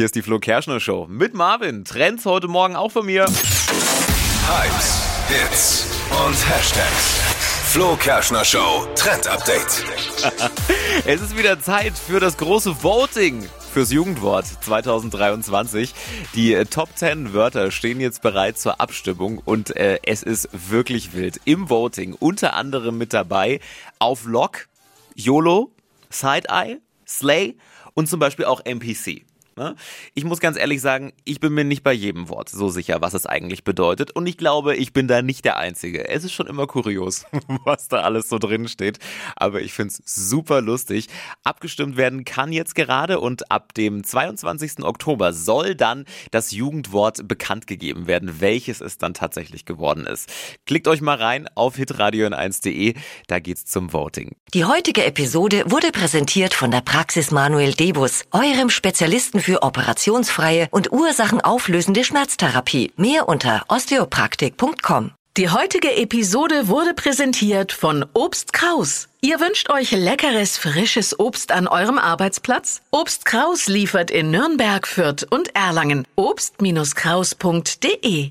Hier ist die Flo Kerschner Show mit Marvin. Trends heute Morgen auch von mir. Hypes, Hits und Hashtags. Flo Kerschner Show Trend Update. Es ist wieder Zeit für das große Voting fürs Jugendwort 2023. Die äh, Top 10 Wörter stehen jetzt bereit zur Abstimmung und äh, es ist wirklich wild. Im Voting unter anderem mit dabei auf Lock, YOLO, Side-Eye, Slay und zum Beispiel auch NPC. Ne? Ich muss ganz ehrlich sagen, ich bin mir nicht bei jedem Wort so sicher, was es eigentlich bedeutet. Und ich glaube, ich bin da nicht der Einzige. Es ist schon immer kurios, was da alles so drin steht. Aber ich finde es super lustig. Abgestimmt werden kann jetzt gerade und ab dem 22. Oktober soll dann das Jugendwort bekannt gegeben werden, welches es dann tatsächlich geworden ist. Klickt euch mal rein auf hitradio1.de, da geht's zum Voting. Die heutige Episode wurde präsentiert von der Praxis Manuel Debus, eurem Spezialisten für operationsfreie und ursachenauflösende Schmerztherapie. Mehr unter osteopraktik.com. Die heutige Episode wurde präsentiert von Obst Kraus. Ihr wünscht euch leckeres, frisches Obst an eurem Arbeitsplatz? Obst Kraus liefert in Nürnberg, Fürth und Erlangen. Obst-Kraus.de